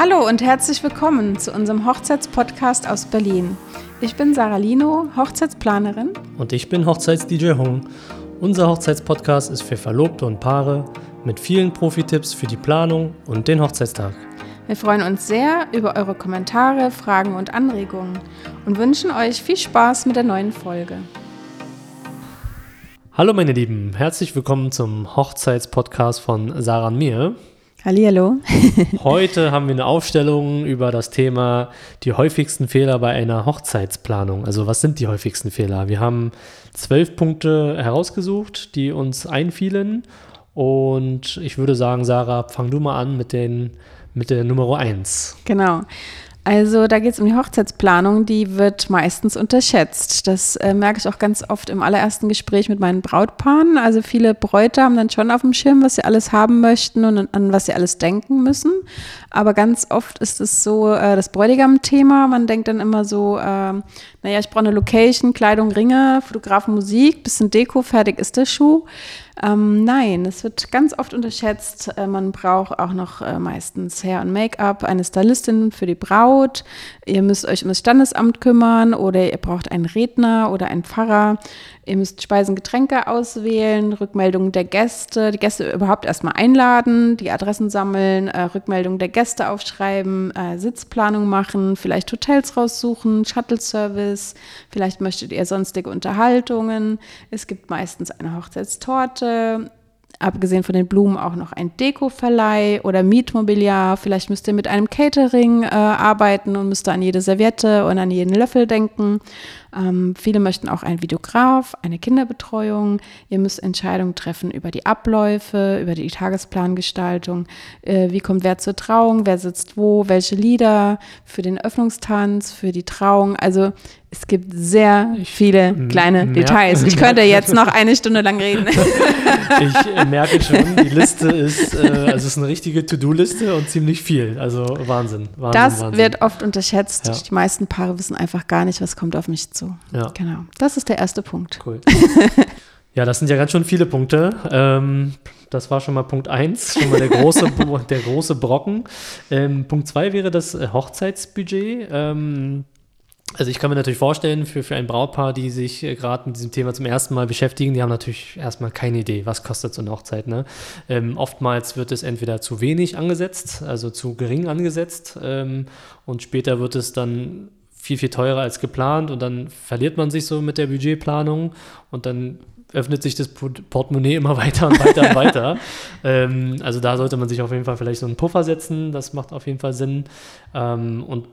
Hallo und herzlich willkommen zu unserem Hochzeitspodcast aus Berlin. Ich bin Sarah Lino, Hochzeitsplanerin. Und ich bin Hochzeits-DJ Hong. Unser Hochzeitspodcast ist für Verlobte und Paare mit vielen Profi-Tipps für die Planung und den Hochzeitstag. Wir freuen uns sehr über eure Kommentare, Fragen und Anregungen und wünschen euch viel Spaß mit der neuen Folge. Hallo meine Lieben, herzlich willkommen zum Hochzeitspodcast von Sarah und mir. Hallihallo. Heute haben wir eine Aufstellung über das Thema die häufigsten Fehler bei einer Hochzeitsplanung. Also was sind die häufigsten Fehler? Wir haben zwölf Punkte herausgesucht, die uns einfielen. Und ich würde sagen, Sarah, fang du mal an mit, den, mit der Nummer eins. Genau. Also da geht es um die Hochzeitsplanung, die wird meistens unterschätzt. Das äh, merke ich auch ganz oft im allerersten Gespräch mit meinen Brautpaaren. Also viele Bräute haben dann schon auf dem Schirm, was sie alles haben möchten und an was sie alles denken müssen. Aber ganz oft ist es so äh, das Bräutigam-Thema. Man denkt dann immer so, äh, naja, ich brauche eine Location, Kleidung, Ringe, Fotografen, Musik, bisschen Deko, fertig ist der Schuh. Ähm, nein, es wird ganz oft unterschätzt. Äh, man braucht auch noch äh, meistens Hair und Make-up, eine Stylistin für die Braut. Ihr müsst euch um das Standesamt kümmern oder ihr braucht einen Redner oder einen Pfarrer. Ihr müsst Speisen, Getränke auswählen, Rückmeldungen der Gäste, die Gäste überhaupt erstmal einladen, die Adressen sammeln, äh, Rückmeldungen der Gäste aufschreiben, äh, Sitzplanung machen, vielleicht Hotels raussuchen, Shuttle-Service, vielleicht möchtet ihr sonstige Unterhaltungen. Es gibt meistens eine Hochzeitstorte, abgesehen von den Blumen auch noch ein Dekoverleih oder Mietmobiliar. Vielleicht müsst ihr mit einem Catering äh, arbeiten und müsst an jede Serviette und an jeden Löffel denken. Ähm, viele möchten auch einen Videograf, eine Kinderbetreuung. Ihr müsst Entscheidungen treffen über die Abläufe, über die Tagesplangestaltung. Äh, wie kommt wer zur Trauung? Wer sitzt wo? Welche Lieder für den Öffnungstanz, für die Trauung? Also es gibt sehr viele kleine merke, Details. Ich könnte jetzt noch eine Stunde lang reden. ich äh, merke schon, die Liste ist, äh, also es ist eine richtige To-Do-Liste und ziemlich viel. Also Wahnsinn. Wahnsinn das Wahnsinn. wird oft unterschätzt. Ja. Die meisten Paare wissen einfach gar nicht, was kommt auf mich zu. Ja. Genau. Das ist der erste Punkt. Cool. ja, das sind ja ganz schön viele Punkte. Ähm, das war schon mal Punkt 1, schon mal der große, der große Brocken. Ähm, Punkt 2 wäre das äh, Hochzeitsbudget. Ähm, also ich kann mir natürlich vorstellen, für, für ein Brautpaar, die sich äh, gerade mit diesem Thema zum ersten Mal beschäftigen, die haben natürlich erstmal keine Idee, was kostet so eine Hochzeit. Ne? Ähm, oftmals wird es entweder zu wenig angesetzt, also zu gering angesetzt ähm, und später wird es dann viel, viel teurer als geplant und dann verliert man sich so mit der Budgetplanung und dann öffnet sich das Portemonnaie immer weiter und weiter und weiter. Ähm, also da sollte man sich auf jeden Fall vielleicht so einen Puffer setzen, das macht auf jeden Fall Sinn. Ähm, und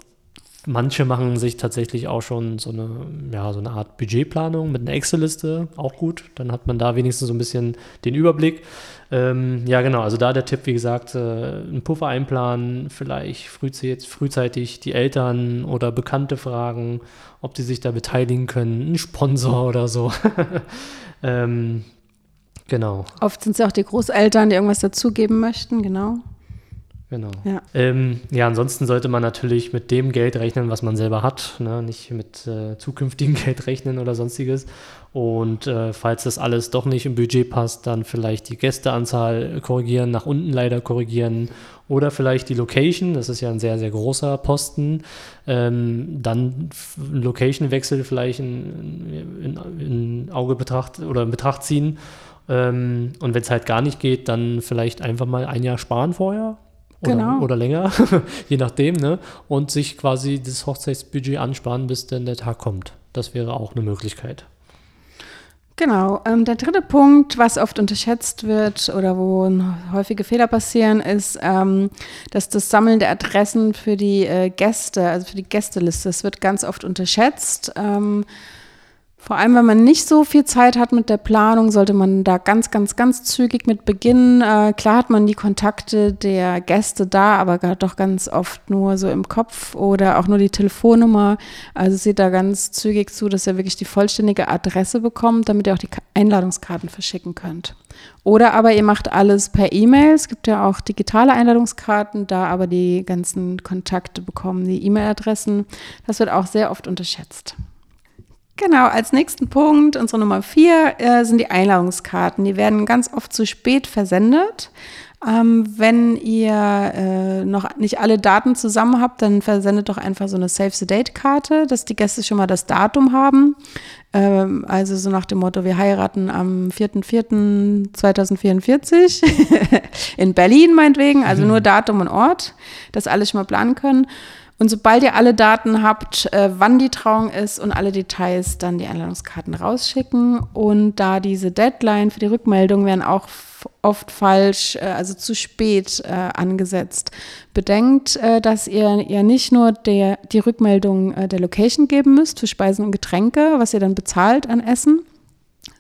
Manche machen sich tatsächlich auch schon so eine, ja, so eine Art Budgetplanung mit einer Excel-Liste, auch gut. Dann hat man da wenigstens so ein bisschen den Überblick. Ähm, ja, genau, also da der Tipp, wie gesagt, äh, einen Puffer einplanen, vielleicht frühzeitig, die Eltern oder Bekannte fragen, ob die sich da beteiligen können, ein Sponsor oder so. ähm, genau. Oft sind es ja auch die Großeltern, die irgendwas dazugeben möchten, genau. Genau. Ja. Ähm, ja, ansonsten sollte man natürlich mit dem Geld rechnen, was man selber hat, ne? nicht mit äh, zukünftigem Geld rechnen oder sonstiges. Und äh, falls das alles doch nicht im Budget passt, dann vielleicht die Gästeanzahl korrigieren, nach unten leider korrigieren oder vielleicht die Location, das ist ja ein sehr, sehr großer Posten, ähm, dann Location-Wechsel vielleicht in, in, in, Auge betracht oder in Betracht ziehen. Ähm, und wenn es halt gar nicht geht, dann vielleicht einfach mal ein Jahr sparen vorher, oder, genau. oder länger, je nachdem, ne? Und sich quasi das Hochzeitsbudget ansparen, bis dann der Tag kommt. Das wäre auch eine Möglichkeit. Genau. Ähm, der dritte Punkt, was oft unterschätzt wird oder wo häufige Fehler passieren, ist, ähm, dass das Sammeln der Adressen für die äh, Gäste, also für die Gästeliste, das wird ganz oft unterschätzt. Ähm, vor allem, wenn man nicht so viel Zeit hat mit der Planung, sollte man da ganz, ganz, ganz zügig mit beginnen. Äh, klar hat man die Kontakte der Gäste da, aber doch ganz oft nur so im Kopf oder auch nur die Telefonnummer. Also seht da ganz zügig zu, dass ihr wirklich die vollständige Adresse bekommt, damit ihr auch die Einladungskarten verschicken könnt. Oder aber ihr macht alles per E-Mail. Es gibt ja auch digitale Einladungskarten, da aber die ganzen Kontakte bekommen, die E-Mail-Adressen. Das wird auch sehr oft unterschätzt. Genau, als nächsten Punkt, unsere Nummer vier, äh, sind die Einladungskarten. Die werden ganz oft zu spät versendet. Ähm, wenn ihr äh, noch nicht alle Daten zusammen habt, dann versendet doch einfach so eine Save the Date-Karte, dass die Gäste schon mal das Datum haben. Ähm, also so nach dem Motto, wir heiraten am 4.4.2044 in Berlin meinetwegen, also nur mhm. Datum und Ort, dass alle schon mal planen können. Und sobald ihr alle Daten habt, äh, wann die Trauung ist und alle Details, dann die Einladungskarten rausschicken. Und da diese Deadline für die Rückmeldung werden auch oft falsch, äh, also zu spät äh, angesetzt. Bedenkt, äh, dass ihr ja nicht nur der, die Rückmeldung äh, der Location geben müsst für Speisen und Getränke, was ihr dann bezahlt an Essen,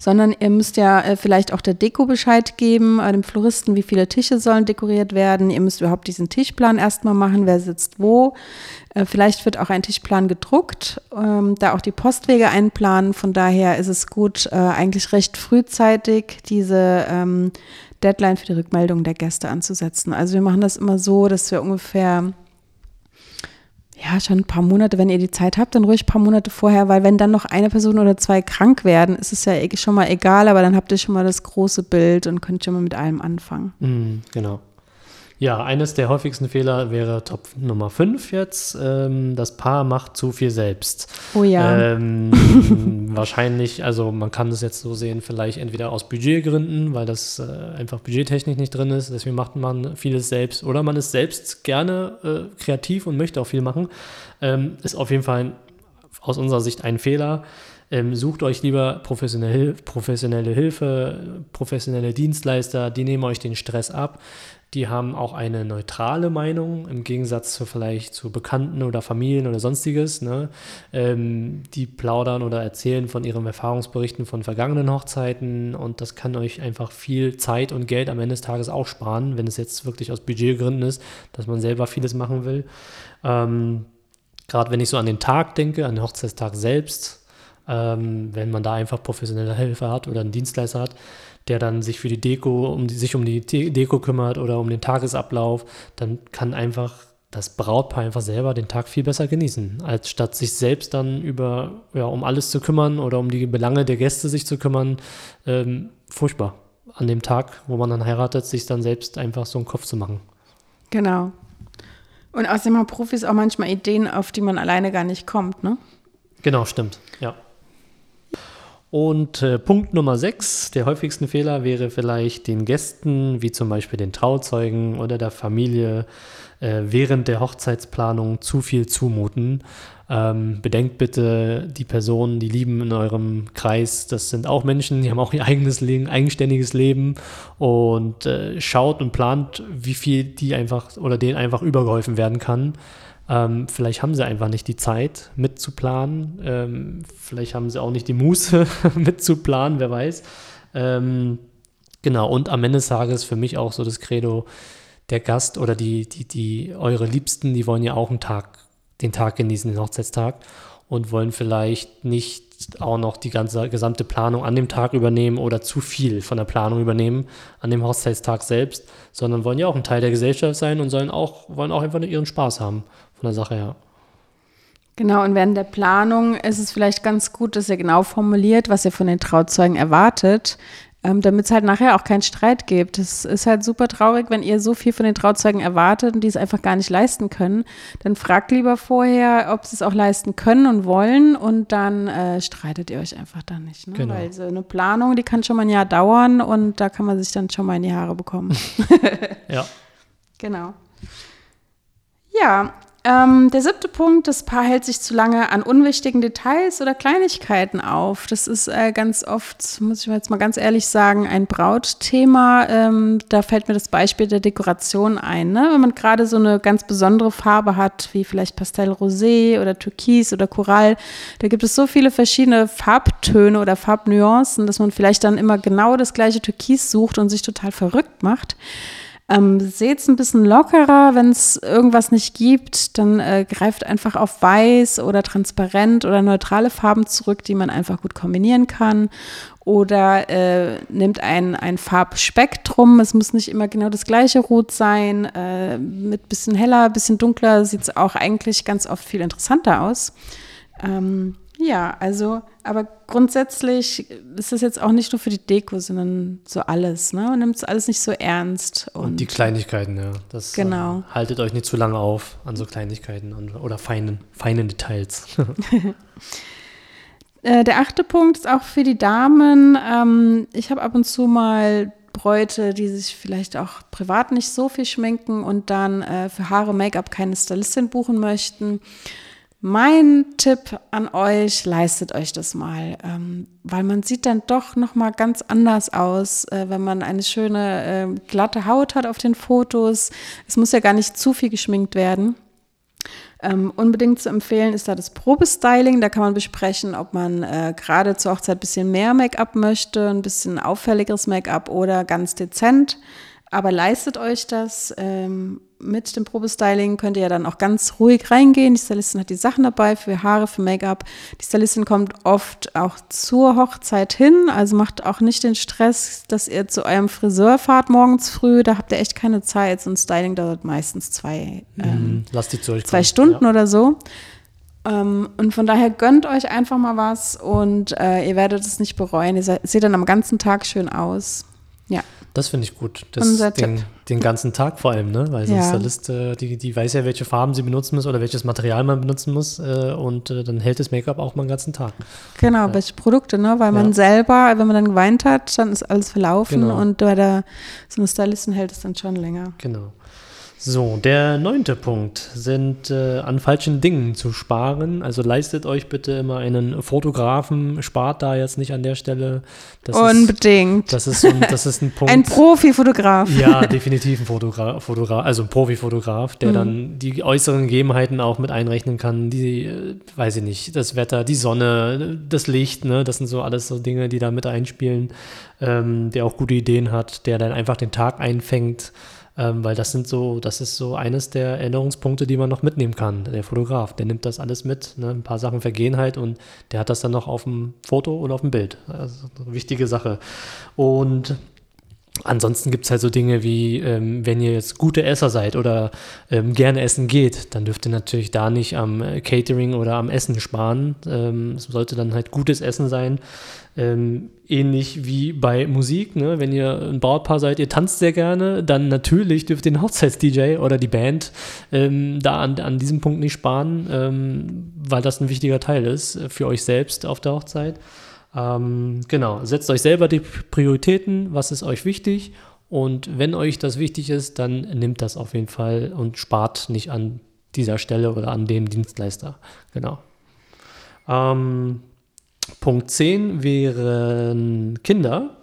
sondern ihr müsst ja äh, vielleicht auch der Deko Bescheid geben, äh, dem Floristen, wie viele Tische sollen dekoriert werden. Ihr müsst überhaupt diesen Tischplan erstmal machen, wer sitzt wo. Äh, vielleicht wird auch ein Tischplan gedruckt, ähm, da auch die Postwege einplanen. Von daher ist es gut, äh, eigentlich recht frühzeitig diese ähm, Deadline für die Rückmeldung der Gäste anzusetzen. Also wir machen das immer so, dass wir ungefähr ja, schon ein paar Monate, wenn ihr die Zeit habt, dann ruhig ein paar Monate vorher, weil wenn dann noch eine Person oder zwei krank werden, ist es ja eh schon mal egal, aber dann habt ihr schon mal das große Bild und könnt schon mal mit allem anfangen. Mm, genau. Ja, eines der häufigsten Fehler wäre Top Nummer 5 jetzt. Ähm, das Paar macht zu viel selbst. Oh ja. Ähm, wahrscheinlich, also man kann das jetzt so sehen, vielleicht entweder aus Budgetgründen, weil das äh, einfach budgettechnisch nicht drin ist, deswegen macht man vieles selbst. Oder man ist selbst gerne äh, kreativ und möchte auch viel machen. Ähm, ist auf jeden Fall ein, aus unserer Sicht ein Fehler. Ähm, sucht euch lieber professionelle, professionelle Hilfe, professionelle Dienstleister, die nehmen euch den Stress ab die haben auch eine neutrale Meinung im Gegensatz zu vielleicht zu Bekannten oder Familien oder sonstiges. Ne? Ähm, die plaudern oder erzählen von ihren Erfahrungsberichten von vergangenen Hochzeiten und das kann euch einfach viel Zeit und Geld am Ende des Tages auch sparen, wenn es jetzt wirklich aus Budgetgründen ist, dass man selber vieles machen will. Ähm, Gerade wenn ich so an den Tag denke, an den Hochzeitstag selbst, ähm, wenn man da einfach professionelle Hilfe hat oder einen Dienstleister hat, der dann sich für die Deko, um die, sich um die Deko kümmert oder um den Tagesablauf, dann kann einfach das Brautpaar einfach selber den Tag viel besser genießen, als statt sich selbst dann über, ja, um alles zu kümmern oder um die Belange der Gäste sich zu kümmern. Ähm, furchtbar. An dem Tag, wo man dann heiratet, sich dann selbst einfach so einen Kopf zu machen. Genau. Und außerdem haben Profis auch manchmal Ideen, auf die man alleine gar nicht kommt, ne? Genau, stimmt, ja. Und äh, Punkt Nummer 6 der häufigsten Fehler wäre vielleicht den Gästen, wie zum Beispiel den Trauzeugen oder der Familie, äh, während der Hochzeitsplanung zu viel zumuten. Ähm, bedenkt bitte die Personen, die lieben in eurem Kreis, das sind auch Menschen, die haben auch ihr eigenes Leben, eigenständiges Leben und äh, schaut und plant, wie viel die einfach oder denen einfach übergeholfen werden kann. Ähm, vielleicht haben sie einfach nicht die Zeit mitzuplanen. Ähm, vielleicht haben sie auch nicht die Muße mitzuplanen, wer weiß. Ähm, genau, und am Ende des Tages für mich auch so das Credo, der Gast oder die, die, die, eure Liebsten, die wollen ja auch einen Tag, den Tag genießen, den Hochzeitstag und wollen vielleicht nicht auch noch die ganze gesamte Planung an dem Tag übernehmen oder zu viel von der Planung übernehmen an dem Hochzeitstag selbst, sondern wollen ja auch ein Teil der Gesellschaft sein und sollen auch, wollen auch einfach nur ihren Spaß haben von der Sache her. Genau, und während der Planung ist es vielleicht ganz gut, dass ihr genau formuliert, was ihr von den Trauzeugen erwartet, ähm, damit es halt nachher auch keinen Streit gibt. Es ist halt super traurig, wenn ihr so viel von den Trauzeugen erwartet und die es einfach gar nicht leisten können. Dann fragt lieber vorher, ob sie es auch leisten können und wollen und dann äh, streitet ihr euch einfach dann nicht. Ne? Genau. Weil so eine Planung, die kann schon mal ein Jahr dauern und da kann man sich dann schon mal in die Haare bekommen. ja. Genau. Ja, ähm, der siebte Punkt, das Paar hält sich zu lange an unwichtigen Details oder Kleinigkeiten auf. Das ist äh, ganz oft, muss ich jetzt mal ganz ehrlich sagen, ein Brautthema. Ähm, da fällt mir das Beispiel der Dekoration ein. Ne? Wenn man gerade so eine ganz besondere Farbe hat, wie vielleicht Pastellrosé oder Türkis oder Korall, da gibt es so viele verschiedene Farbtöne oder Farbnuancen, dass man vielleicht dann immer genau das gleiche Türkis sucht und sich total verrückt macht. Ähm, Seht es ein bisschen lockerer, wenn es irgendwas nicht gibt, dann äh, greift einfach auf weiß oder transparent oder neutrale Farben zurück, die man einfach gut kombinieren kann. Oder äh, nimmt ein, ein Farbspektrum. Es muss nicht immer genau das gleiche Rot sein. Äh, mit bisschen heller, bisschen dunkler sieht es auch eigentlich ganz oft viel interessanter aus. Ähm, Ja, also, aber grundsätzlich ist das jetzt auch nicht nur für die Deko, sondern so alles. Ne? Man nimmt es alles nicht so ernst. Und, und die Kleinigkeiten, ja. Das, genau. Äh, haltet euch nicht zu lange auf an so Kleinigkeiten und, oder feinen, feinen Details. Äh, der achte Punkt ist auch für die Damen. Ähm, ich habe ab und zu mal Bräute, die sich vielleicht auch privat nicht so viel schminken und dann äh, für Haare, Make-up keine Stylistin buchen möchten. Mein Tipp an euch, leistet euch das mal, ähm, weil man sieht dann doch noch mal ganz anders aus, äh, wenn man eine schöne äh, glatte Haut hat auf den Fotos. Es muss ja gar nicht zu viel geschminkt werden. Ähm, unbedingt zu empfehlen ist da das Probestyling. Da kann man besprechen, ob man äh, gerade zur Hochzeit ein bisschen mehr Make-up möchte, ein bisschen auffälligeres Make-up oder ganz dezent. Aber leistet euch das. Ähm, mit dem Probestyling könnt ihr ja dann auch ganz ruhig reingehen. Die Stylistin hat die Sachen dabei für Haare, für Make-up. Die Stylistin kommt oft auch zur Hochzeit hin, also macht auch nicht den Stress, dass ihr zu eurem Friseur fahrt morgens früh. Da habt ihr echt keine Zeit. So ein Styling dauert meistens zwei, mhm. ähm, zwei Stunden ja. oder so. Ähm, und von daher gönnt euch einfach mal was und äh, ihr werdet es nicht bereuen. Ihr seht dann am ganzen Tag schön aus. Ja. Das finde ich gut. Das den, den, ganzen Tag vor allem, ne? Weil so ja. eine Stylist, äh, die, die weiß ja, welche Farben sie benutzen muss oder welches Material man benutzen muss. Äh, und äh, dann hält das Make-up auch mal den ganzen Tag. Genau, ja. welche Produkte, ne? Weil ja. man selber, wenn man dann geweint hat, dann ist alles verlaufen genau. und bei der so eine Stylistin hält es dann schon länger. Genau. So, der neunte Punkt sind äh, an falschen Dingen zu sparen. Also leistet euch bitte immer einen Fotografen, spart da jetzt nicht an der Stelle. Das Unbedingt. Ist, das, ist ein, das ist ein Punkt. Ein Profifotograf. Ja, definitiv ein Fotograf, Fotograf also ein Profifotograf, der mhm. dann die äußeren Gegebenheiten auch mit einrechnen kann. Die, äh, weiß ich nicht, das Wetter, die Sonne, das Licht, ne, das sind so alles so Dinge, die da mit einspielen. Ähm, der auch gute Ideen hat, der dann einfach den Tag einfängt ähm, weil das sind so, das ist so eines der Erinnerungspunkte, die man noch mitnehmen kann. Der Fotograf, der nimmt das alles mit. Ne? Ein paar Sachen vergehen halt und der hat das dann noch auf dem Foto oder auf dem Bild. Also wichtige Sache. Und Ansonsten gibt es halt so Dinge wie, ähm, wenn ihr jetzt gute Esser seid oder ähm, gerne essen geht, dann dürft ihr natürlich da nicht am äh, Catering oder am Essen sparen. Ähm, es sollte dann halt gutes Essen sein. Ähm, ähnlich wie bei Musik, ne? wenn ihr ein Brautpaar seid, ihr tanzt sehr gerne, dann natürlich dürft ihr den Hochzeits-DJ oder die Band ähm, da an, an diesem Punkt nicht sparen, ähm, weil das ein wichtiger Teil ist für euch selbst auf der Hochzeit. Ähm, genau, setzt euch selber die Prioritäten, was ist euch wichtig und wenn euch das wichtig ist, dann nimmt das auf jeden Fall und spart nicht an dieser Stelle oder an dem Dienstleister. Genau. Ähm, Punkt 10 wären Kinder.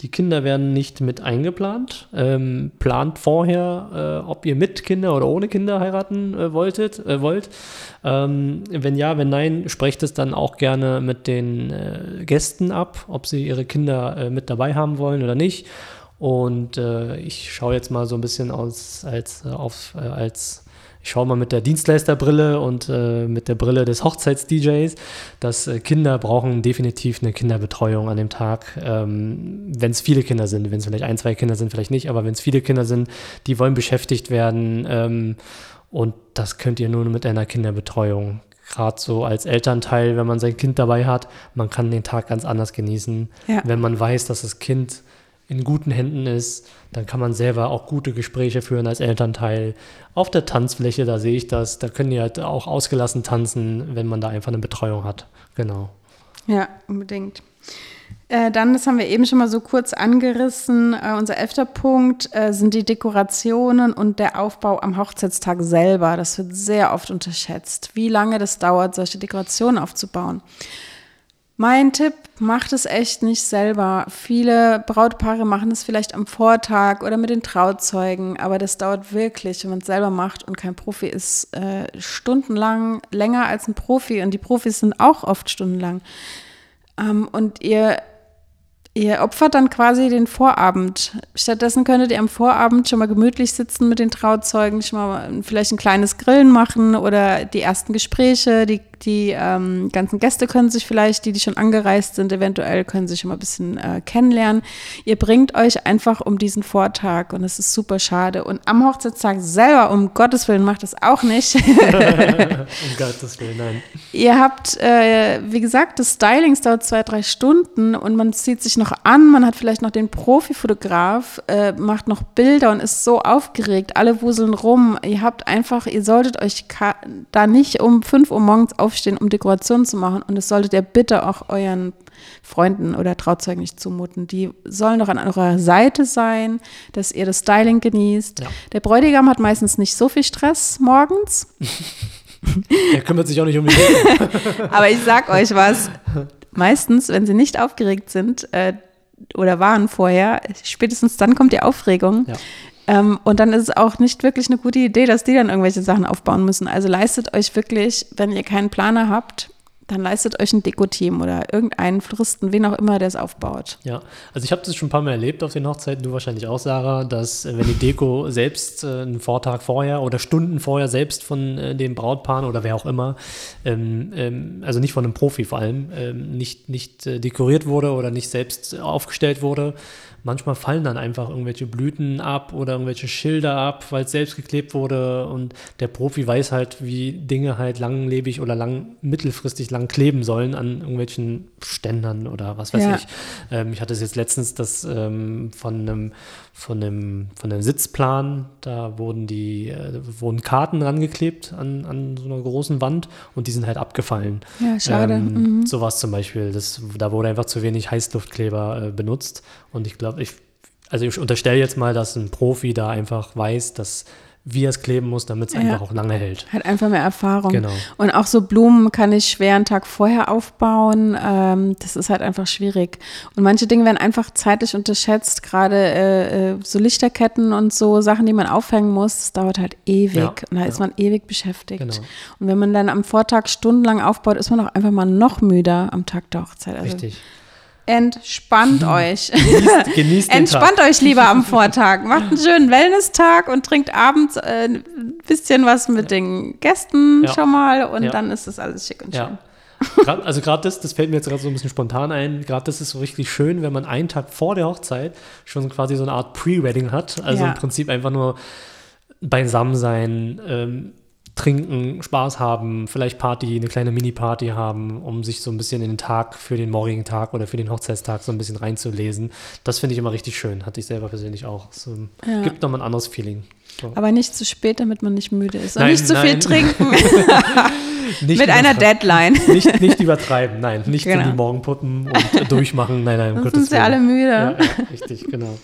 Die Kinder werden nicht mit eingeplant. Ähm, plant vorher, äh, ob ihr mit Kinder oder ohne Kinder heiraten äh, wolltet, äh, wollt. Ähm, wenn ja, wenn nein, sprecht es dann auch gerne mit den äh, Gästen ab, ob sie ihre Kinder äh, mit dabei haben wollen oder nicht. Und äh, ich schaue jetzt mal so ein bisschen aus als, auf, als ich schaue mal mit der Dienstleisterbrille und äh, mit der Brille des Hochzeits-DJs, dass äh, Kinder brauchen definitiv eine Kinderbetreuung an dem Tag. Ähm, wenn es viele Kinder sind, wenn es vielleicht ein, zwei Kinder sind, vielleicht nicht, aber wenn es viele Kinder sind, die wollen beschäftigt werden. Ähm, und das könnt ihr nur mit einer Kinderbetreuung. Gerade so als Elternteil, wenn man sein Kind dabei hat, man kann den Tag ganz anders genießen. Ja. Wenn man weiß, dass das Kind in guten Händen ist, dann kann man selber auch gute Gespräche führen als Elternteil. Auf der Tanzfläche, da sehe ich das, da können die halt auch ausgelassen tanzen, wenn man da einfach eine Betreuung hat. Genau. Ja, unbedingt. Äh, dann, das haben wir eben schon mal so kurz angerissen, äh, unser elfter Punkt äh, sind die Dekorationen und der Aufbau am Hochzeitstag selber. Das wird sehr oft unterschätzt, wie lange das dauert, solche Dekorationen aufzubauen. Mein Tipp, macht es echt nicht selber. Viele Brautpaare machen es vielleicht am Vortag oder mit den Trauzeugen, aber das dauert wirklich, wenn man es selber macht und kein Profi ist, äh, stundenlang länger als ein Profi und die Profis sind auch oft stundenlang. Ähm, und ihr Ihr opfert dann quasi den Vorabend. Stattdessen könntet ihr am Vorabend schon mal gemütlich sitzen mit den Trauzeugen, schon mal vielleicht ein kleines Grillen machen oder die ersten Gespräche, die die ähm, ganzen Gäste können sich vielleicht, die, die schon angereist sind, eventuell können sich schon mal ein bisschen äh, kennenlernen. Ihr bringt euch einfach um diesen Vortag und es ist super schade. Und am Hochzeitstag selber, um Gottes Willen, macht das auch nicht. um Gottes Willen, nein. Ihr habt, äh, wie gesagt, das Styling dauert zwei, drei Stunden und man zieht sich noch an, man hat vielleicht noch den Profifotograf, äh, macht noch Bilder und ist so aufgeregt, alle wuseln rum. Ihr habt einfach, ihr solltet euch da nicht um 5 Uhr morgens aufstehen, um Dekorationen zu machen und das solltet ihr bitte auch euren Freunden oder Trauzeugen nicht zumuten. Die sollen doch an eurer Seite sein, dass ihr das Styling genießt. Ja. Der Bräutigam hat meistens nicht so viel Stress morgens. Er kümmert sich auch nicht um die Aber ich sag euch was. Meistens, wenn sie nicht aufgeregt sind äh, oder waren vorher, spätestens dann kommt die Aufregung. Ja. Ähm, und dann ist es auch nicht wirklich eine gute Idee, dass die dann irgendwelche Sachen aufbauen müssen. Also leistet euch wirklich, wenn ihr keinen Planer habt, dann leistet euch ein Deko-Team oder irgendeinen Floristen, wen auch immer, der es aufbaut. Ja, also ich habe das schon ein paar Mal erlebt auf den Hochzeiten, du wahrscheinlich auch, Sarah, dass äh, wenn die Deko selbst äh, einen Vortag vorher oder Stunden vorher selbst von äh, dem Brautpaar oder wer auch immer, ähm, ähm, also nicht von einem Profi vor allem, ähm, nicht, nicht äh, dekoriert wurde oder nicht selbst aufgestellt wurde, manchmal fallen dann einfach irgendwelche Blüten ab oder irgendwelche Schilder ab, weil es selbst geklebt wurde und der Profi weiß halt, wie Dinge halt langlebig oder lang, mittelfristig lang kleben sollen an irgendwelchen Ständern oder was weiß ja. ich. Ähm, ich hatte es jetzt letztens das ähm, von einem von dem, von dem Sitzplan, da wurden die, äh, wurden Karten rangeklebt an, an so einer großen Wand und die sind halt abgefallen. Ja, schade. Ähm, mhm. Sowas zum Beispiel, das, da wurde einfach zu wenig Heißluftkleber äh, benutzt und ich glaube, ich, also ich unterstelle jetzt mal, dass ein Profi da einfach weiß, dass wie er es kleben muss, damit es ja. einfach auch lange hält. Hat einfach mehr Erfahrung. Genau. Und auch so Blumen kann ich schwer einen Tag vorher aufbauen. Ähm, das ist halt einfach schwierig. Und manche Dinge werden einfach zeitlich unterschätzt. Gerade äh, äh so Lichterketten und so Sachen, die man aufhängen muss, das dauert halt ewig. Ja. Und da ja. ist man ewig beschäftigt. Genau. Und wenn man dann am Vortag stundenlang aufbaut, ist man auch einfach mal noch müder am Tag der Hochzeit. Also Richtig. Entspannt euch. Genießt, genießt Entspannt euch lieber am Vortag. Macht einen schönen Wellness-Tag und trinkt abends äh, ein bisschen was mit den Gästen ja. schon mal und ja. dann ist das alles schick und schön. Ja. Grad, also gerade das, das fällt mir jetzt gerade so ein bisschen spontan ein, gerade das ist so richtig schön, wenn man einen Tag vor der Hochzeit schon quasi so eine Art Pre-Wedding hat. Also im Prinzip einfach nur beisammen sein, ähm, trinken, Spaß haben, vielleicht Party, eine kleine Mini-Party haben, um sich so ein bisschen in den Tag für den morgigen Tag oder für den Hochzeitstag so ein bisschen reinzulesen. Das finde ich immer richtig schön. Hatte ich selber persönlich auch. So, ja. Gibt nochmal ein anderes Feeling. So. Aber nicht zu spät, damit man nicht müde ist. Und nein, nicht zu viel trinken. Mit einer Deadline. Nicht, nicht übertreiben, nein. Nicht genau. in die Morgenpuppen und durchmachen. Nein, nein, um Sonst sind sie alle müde. Ja, ja, richtig, genau.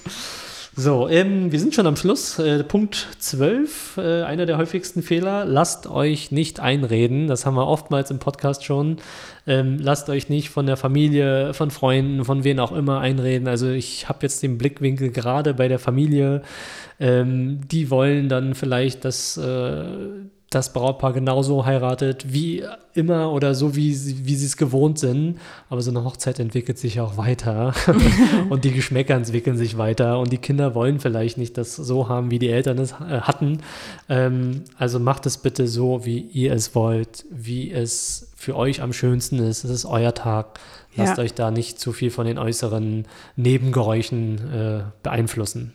So, ähm, wir sind schon am Schluss. Äh, Punkt 12, äh, einer der häufigsten Fehler. Lasst euch nicht einreden. Das haben wir oftmals im Podcast schon. Ähm, lasst euch nicht von der Familie, von Freunden, von wen auch immer einreden. Also ich habe jetzt den Blickwinkel gerade bei der Familie. Ähm, die wollen dann vielleicht, dass äh, das Brautpaar genauso heiratet wie immer oder so, wie, wie sie es gewohnt sind. Aber so eine Hochzeit entwickelt sich auch weiter und die Geschmäcker entwickeln sich weiter und die Kinder wollen vielleicht nicht das so haben, wie die Eltern es äh, hatten. Ähm, also macht es bitte so, wie ihr es wollt, wie es für euch am schönsten ist. Es ist euer Tag. Lasst ja. euch da nicht zu viel von den äußeren Nebengeräuschen äh, beeinflussen.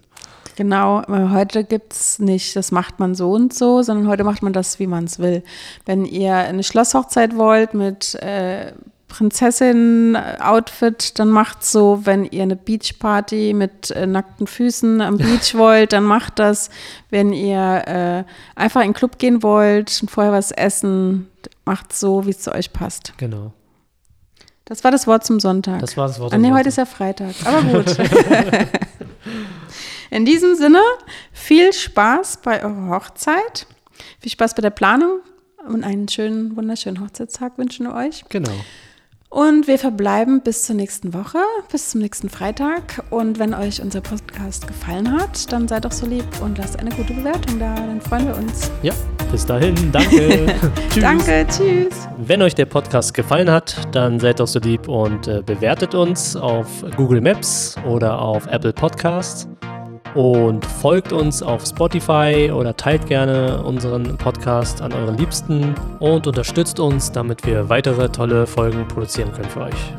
Genau, heute gibt es nicht, das macht man so und so, sondern heute macht man das, wie man es will. Wenn ihr eine Schlosshochzeit wollt mit äh, Prinzessin-Outfit, dann macht so. Wenn ihr eine Beachparty mit äh, nackten Füßen am Beach wollt, dann macht das. Wenn ihr äh, einfach in den Club gehen wollt und vorher was essen, macht so, wie es zu euch passt. Genau. Das war das Wort zum Sonntag. Das war das Wort zum ah, nee, heute ist ja Freitag, aber gut. In diesem Sinne, viel Spaß bei eurer Hochzeit. Viel Spaß bei der Planung und einen schönen, wunderschönen Hochzeitstag wünschen wir euch. Genau. Und wir verbleiben bis zur nächsten Woche, bis zum nächsten Freitag. Und wenn euch unser Podcast gefallen hat, dann seid doch so lieb und lasst eine gute Bewertung da. Dann freuen wir uns. Ja, bis dahin. Danke. tschüss. Danke, tschüss. Wenn euch der Podcast gefallen hat, dann seid doch so lieb und äh, bewertet uns auf Google Maps oder auf Apple Podcasts. Und folgt uns auf Spotify oder teilt gerne unseren Podcast an euren Liebsten und unterstützt uns, damit wir weitere tolle Folgen produzieren können für euch.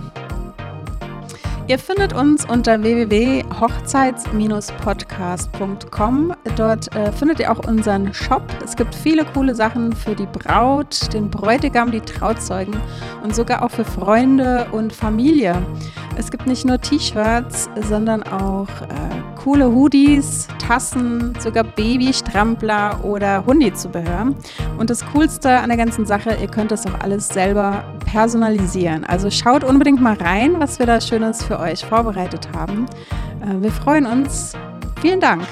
Ihr findet uns unter www.hochzeits-podcast.com. Dort äh, findet ihr auch unseren Shop. Es gibt viele coole Sachen für die Braut, den Bräutigam, die Trauzeugen und sogar auch für Freunde und Familie. Es gibt nicht nur T-Shirts, sondern auch äh, coole Hoodies, Tassen, sogar Babystrampler oder Hundizubehör. Und das Coolste an der ganzen Sache, ihr könnt das auch alles selber personalisieren. Also schaut unbedingt mal rein, was wir da Schönes für euch vorbereitet haben. Äh, wir freuen uns. Vielen Dank.